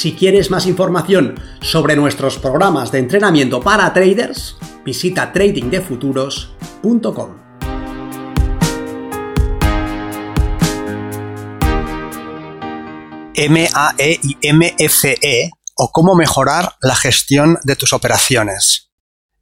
Si quieres más información sobre nuestros programas de entrenamiento para traders, visita tradingdefuturos.com. MAE y MFE o cómo mejorar la gestión de tus operaciones.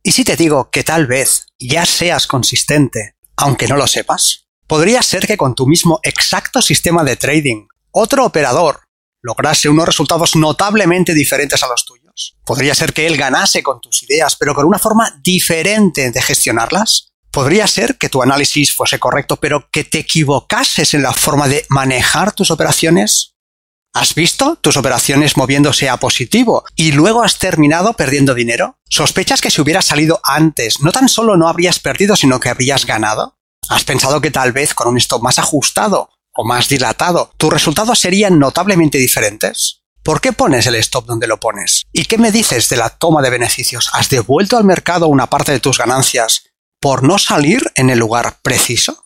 ¿Y si te digo que tal vez ya seas consistente, aunque no lo sepas? Podría ser que con tu mismo exacto sistema de trading, otro operador lograse unos resultados notablemente diferentes a los tuyos. Podría ser que él ganase con tus ideas, pero con una forma diferente de gestionarlas. Podría ser que tu análisis fuese correcto, pero que te equivocases en la forma de manejar tus operaciones. ¿Has visto tus operaciones moviéndose a positivo y luego has terminado perdiendo dinero? ¿Sospechas que si hubieras salido antes no tan solo no habrías perdido, sino que habrías ganado? ¿Has pensado que tal vez con un stop más ajustado o más dilatado, tus resultados serían notablemente diferentes? ¿Por qué pones el stop donde lo pones? ¿Y qué me dices de la toma de beneficios? ¿Has devuelto al mercado una parte de tus ganancias por no salir en el lugar preciso?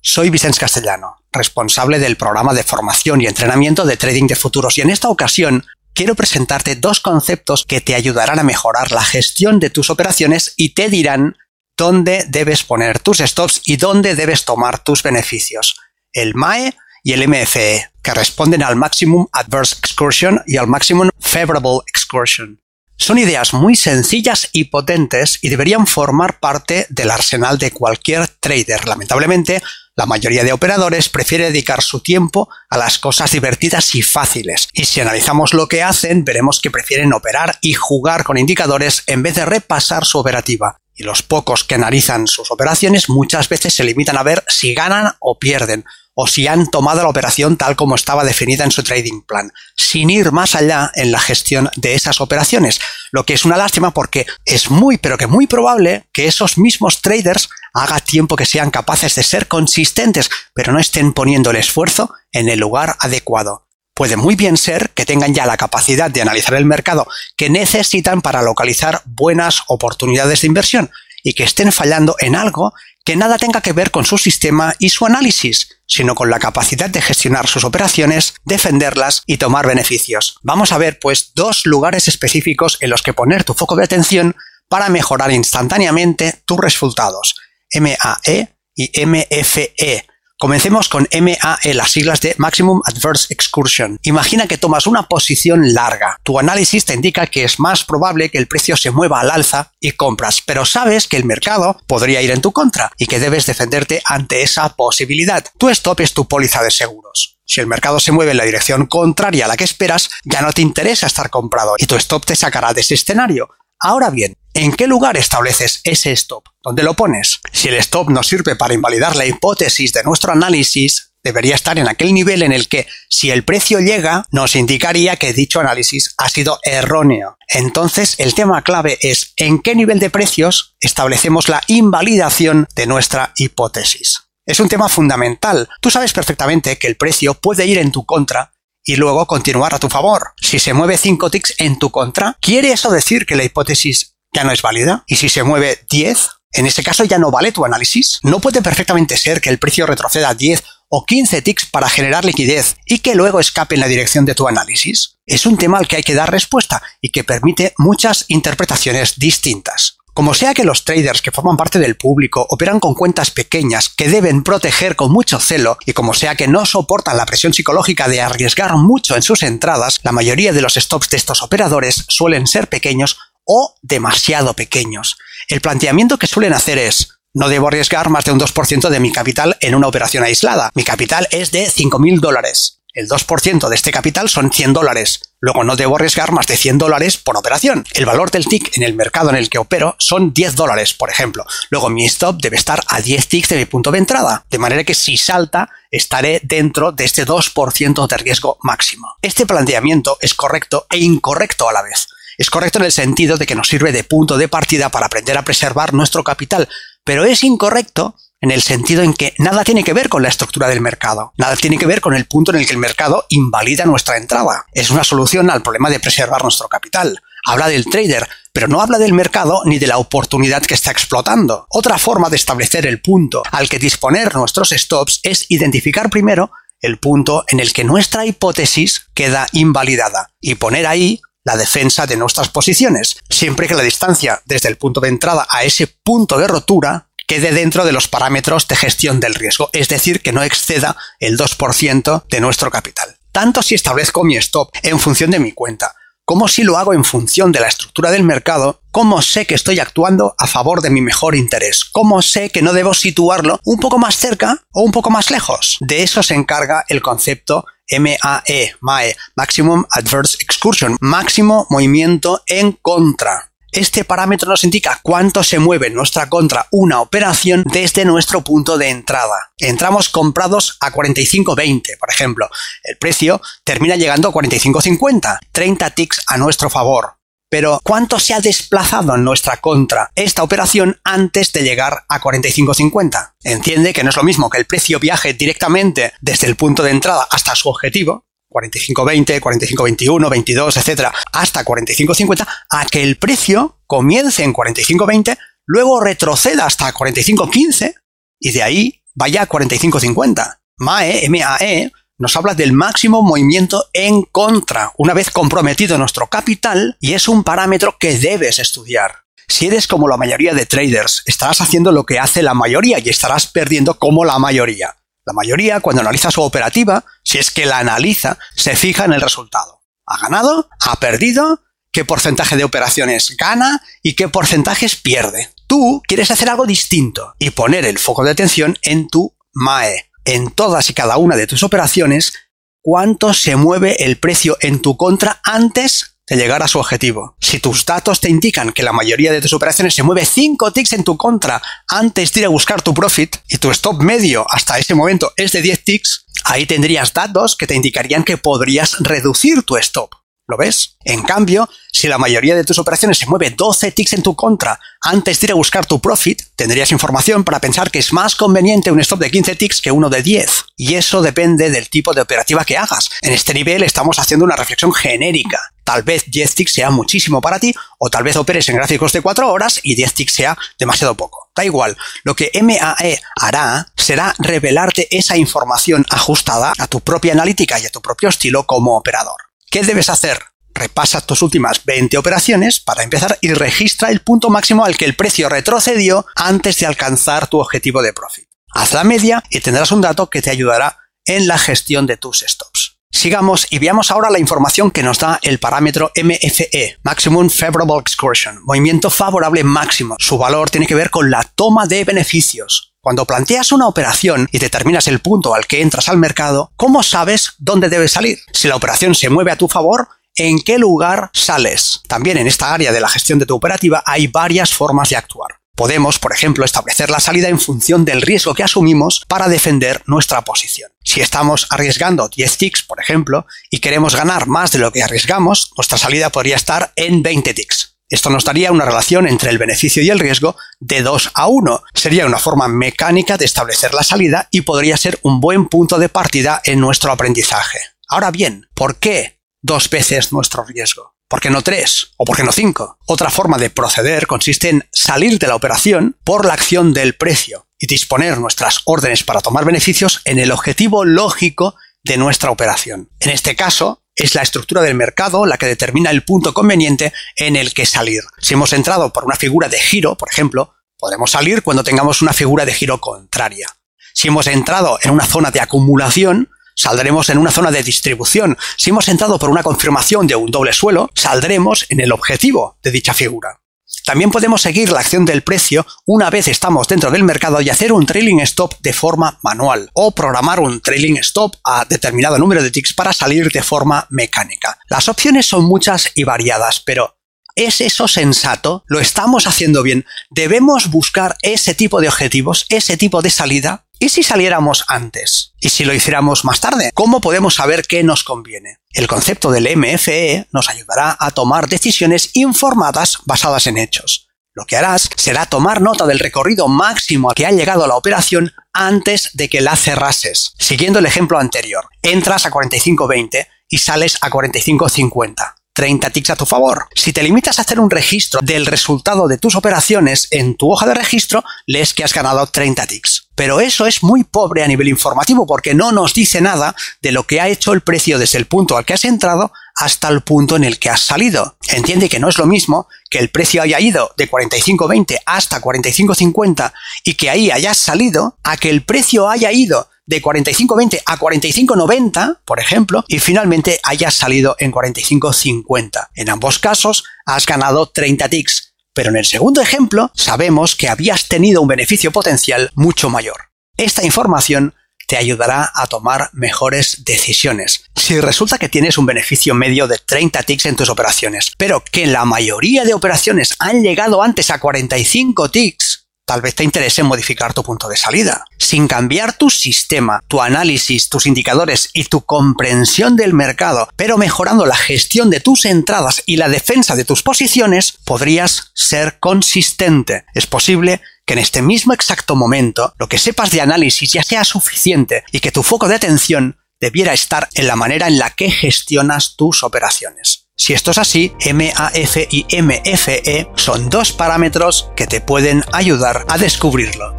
Soy Vicente Castellano, responsable del programa de formación y entrenamiento de trading de futuros y en esta ocasión quiero presentarte dos conceptos que te ayudarán a mejorar la gestión de tus operaciones y te dirán dónde debes poner tus stops y dónde debes tomar tus beneficios el MAE y el MFE, que responden al Maximum Adverse Excursion y al Maximum Favorable Excursion. Son ideas muy sencillas y potentes y deberían formar parte del arsenal de cualquier trader. Lamentablemente, la mayoría de operadores prefiere dedicar su tiempo a las cosas divertidas y fáciles. Y si analizamos lo que hacen, veremos que prefieren operar y jugar con indicadores en vez de repasar su operativa. Y los pocos que analizan sus operaciones muchas veces se limitan a ver si ganan o pierden, o si han tomado la operación tal como estaba definida en su trading plan, sin ir más allá en la gestión de esas operaciones, lo que es una lástima porque es muy pero que muy probable que esos mismos traders haga tiempo que sean capaces de ser consistentes, pero no estén poniendo el esfuerzo en el lugar adecuado. Puede muy bien ser que tengan ya la capacidad de analizar el mercado que necesitan para localizar buenas oportunidades de inversión y que estén fallando en algo que nada tenga que ver con su sistema y su análisis, sino con la capacidad de gestionar sus operaciones, defenderlas y tomar beneficios. Vamos a ver, pues, dos lugares específicos en los que poner tu foco de atención para mejorar instantáneamente tus resultados. MAE y MFE, Comencemos con MAE, las siglas de Maximum Adverse Excursion. Imagina que tomas una posición larga. Tu análisis te indica que es más probable que el precio se mueva al alza y compras, pero sabes que el mercado podría ir en tu contra y que debes defenderte ante esa posibilidad. Tu stop es tu póliza de seguros. Si el mercado se mueve en la dirección contraria a la que esperas, ya no te interesa estar comprado y tu stop te sacará de ese escenario. Ahora bien, ¿en qué lugar estableces ese stop? ¿Dónde lo pones? Si el stop nos sirve para invalidar la hipótesis de nuestro análisis, debería estar en aquel nivel en el que, si el precio llega, nos indicaría que dicho análisis ha sido erróneo. Entonces, el tema clave es en qué nivel de precios establecemos la invalidación de nuestra hipótesis. Es un tema fundamental. Tú sabes perfectamente que el precio puede ir en tu contra y luego continuar a tu favor. Si se mueve 5 ticks en tu contra, ¿quiere eso decir que la hipótesis ya no es válida? ¿Y si se mueve 10? En ese caso ya no vale tu análisis. No puede perfectamente ser que el precio retroceda 10 o 15 ticks para generar liquidez y que luego escape en la dirección de tu análisis. Es un tema al que hay que dar respuesta y que permite muchas interpretaciones distintas. Como sea que los traders que forman parte del público operan con cuentas pequeñas que deben proteger con mucho celo y como sea que no soportan la presión psicológica de arriesgar mucho en sus entradas, la mayoría de los stops de estos operadores suelen ser pequeños o demasiado pequeños. El planteamiento que suelen hacer es no debo arriesgar más de un 2% de mi capital en una operación aislada. Mi capital es de 5.000 dólares. el 2% de este capital son 100 dólares. Luego no debo arriesgar más de 100 dólares por operación. El valor del tick en el mercado en el que opero son 10 dólares, por ejemplo. Luego mi stop debe estar a 10 ticks de mi punto de entrada. De manera que si salta, estaré dentro de este 2% de riesgo máximo. Este planteamiento es correcto e incorrecto a la vez. Es correcto en el sentido de que nos sirve de punto de partida para aprender a preservar nuestro capital, pero es incorrecto en el sentido en que nada tiene que ver con la estructura del mercado, nada tiene que ver con el punto en el que el mercado invalida nuestra entrada. Es una solución al problema de preservar nuestro capital. Habla del trader, pero no habla del mercado ni de la oportunidad que está explotando. Otra forma de establecer el punto al que disponer nuestros stops es identificar primero el punto en el que nuestra hipótesis queda invalidada y poner ahí la defensa de nuestras posiciones, siempre que la distancia desde el punto de entrada a ese punto de rotura quede dentro de los parámetros de gestión del riesgo, es decir, que no exceda el 2% de nuestro capital. Tanto si establezco mi stop en función de mi cuenta, como si lo hago en función de la estructura del mercado, cómo sé que estoy actuando a favor de mi mejor interés, cómo sé que no debo situarlo un poco más cerca o un poco más lejos. De eso se encarga el concepto MAE, MAE, Maximum Adverse Excursion, máximo movimiento en contra. Este parámetro nos indica cuánto se mueve en nuestra contra una operación desde nuestro punto de entrada. Entramos comprados a 45.20, por ejemplo. El precio termina llegando a 45.50, 30 ticks a nuestro favor. Pero, ¿cuánto se ha desplazado en nuestra contra esta operación antes de llegar a 45.50? Entiende que no es lo mismo que el precio viaje directamente desde el punto de entrada hasta su objetivo, 45.20, 45.21, 22, etcétera, hasta 45.50, a que el precio comience en 45.20, luego retroceda hasta 45.15 y de ahí vaya a 45.50. MAE, MAE, nos habla del máximo movimiento en contra, una vez comprometido nuestro capital, y es un parámetro que debes estudiar. Si eres como la mayoría de traders, estarás haciendo lo que hace la mayoría y estarás perdiendo como la mayoría. La mayoría, cuando analiza su operativa, si es que la analiza, se fija en el resultado. ¿Ha ganado? ¿Ha perdido? ¿Qué porcentaje de operaciones gana? ¿Y qué porcentajes pierde? Tú quieres hacer algo distinto y poner el foco de atención en tu MAE. En todas y cada una de tus operaciones, cuánto se mueve el precio en tu contra antes de llegar a su objetivo. Si tus datos te indican que la mayoría de tus operaciones se mueve 5 ticks en tu contra antes de ir a buscar tu profit y tu stop medio hasta ese momento es de 10 ticks, ahí tendrías datos que te indicarían que podrías reducir tu stop. ¿Lo ves? En cambio, si la mayoría de tus operaciones se mueve 12 ticks en tu contra antes de ir a buscar tu profit, tendrías información para pensar que es más conveniente un stop de 15 ticks que uno de 10. Y eso depende del tipo de operativa que hagas. En este nivel estamos haciendo una reflexión genérica. Tal vez 10 ticks sea muchísimo para ti, o tal vez operes en gráficos de 4 horas y 10 ticks sea demasiado poco. Da igual, lo que MAE hará será revelarte esa información ajustada a tu propia analítica y a tu propio estilo como operador. ¿Qué debes hacer? Repasa tus últimas 20 operaciones para empezar y registra el punto máximo al que el precio retrocedió antes de alcanzar tu objetivo de profit. Haz la media y tendrás un dato que te ayudará en la gestión de tus stops. Sigamos y veamos ahora la información que nos da el parámetro MFE, Maximum Favorable Excursion, movimiento favorable máximo. Su valor tiene que ver con la toma de beneficios. Cuando planteas una operación y determinas el punto al que entras al mercado, ¿cómo sabes dónde debes salir? Si la operación se mueve a tu favor, ¿en qué lugar sales? También en esta área de la gestión de tu operativa hay varias formas de actuar. Podemos, por ejemplo, establecer la salida en función del riesgo que asumimos para defender nuestra posición. Si estamos arriesgando 10 ticks, por ejemplo, y queremos ganar más de lo que arriesgamos, nuestra salida podría estar en 20 ticks. Esto nos daría una relación entre el beneficio y el riesgo de 2 a 1. Sería una forma mecánica de establecer la salida y podría ser un buen punto de partida en nuestro aprendizaje. Ahora bien, ¿por qué dos veces nuestro riesgo? ¿Por qué no tres? ¿O por qué no cinco? Otra forma de proceder consiste en salir de la operación por la acción del precio y disponer nuestras órdenes para tomar beneficios en el objetivo lógico de nuestra operación. En este caso, es la estructura del mercado la que determina el punto conveniente en el que salir. Si hemos entrado por una figura de giro, por ejemplo, podremos salir cuando tengamos una figura de giro contraria. Si hemos entrado en una zona de acumulación, saldremos en una zona de distribución. Si hemos entrado por una confirmación de un doble suelo, saldremos en el objetivo de dicha figura. También podemos seguir la acción del precio una vez estamos dentro del mercado y hacer un trailing stop de forma manual o programar un trailing stop a determinado número de ticks para salir de forma mecánica. Las opciones son muchas y variadas, pero ¿Es eso sensato? ¿Lo estamos haciendo bien? ¿Debemos buscar ese tipo de objetivos, ese tipo de salida? ¿Y si saliéramos antes? ¿Y si lo hiciéramos más tarde? ¿Cómo podemos saber qué nos conviene? El concepto del MFE nos ayudará a tomar decisiones informadas basadas en hechos. Lo que harás será tomar nota del recorrido máximo al que ha llegado la operación antes de que la cerrases. Siguiendo el ejemplo anterior, entras a 45.20 y sales a 45.50. 30 ticks a tu favor. Si te limitas a hacer un registro del resultado de tus operaciones en tu hoja de registro, lees que has ganado 30 ticks. Pero eso es muy pobre a nivel informativo porque no nos dice nada de lo que ha hecho el precio desde el punto al que has entrado hasta el punto en el que has salido. Entiende que no es lo mismo que el precio haya ido de 45.20 hasta 45.50 y que ahí hayas salido a que el precio haya ido de 45.20 a 45.90, por ejemplo, y finalmente hayas salido en 45.50. En ambos casos has ganado 30 ticks, pero en el segundo ejemplo sabemos que habías tenido un beneficio potencial mucho mayor. Esta información te ayudará a tomar mejores decisiones. Si resulta que tienes un beneficio medio de 30 ticks en tus operaciones, pero que la mayoría de operaciones han llegado antes a 45 ticks, Tal vez te interese modificar tu punto de salida. Sin cambiar tu sistema, tu análisis, tus indicadores y tu comprensión del mercado, pero mejorando la gestión de tus entradas y la defensa de tus posiciones, podrías ser consistente. Es posible que en este mismo exacto momento lo que sepas de análisis ya sea suficiente y que tu foco de atención debiera estar en la manera en la que gestionas tus operaciones. Si esto es así, MAF y MFE son dos parámetros que te pueden ayudar a descubrirlo.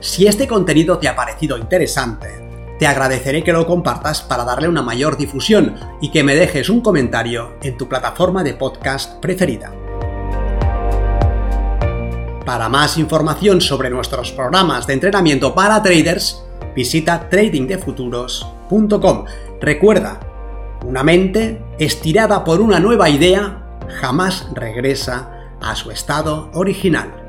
Si este contenido te ha parecido interesante, te agradeceré que lo compartas para darle una mayor difusión y que me dejes un comentario en tu plataforma de podcast preferida. Para más información sobre nuestros programas de entrenamiento para traders, visita tradingdefuturos.com. Recuerda, una mente estirada por una nueva idea jamás regresa a su estado original.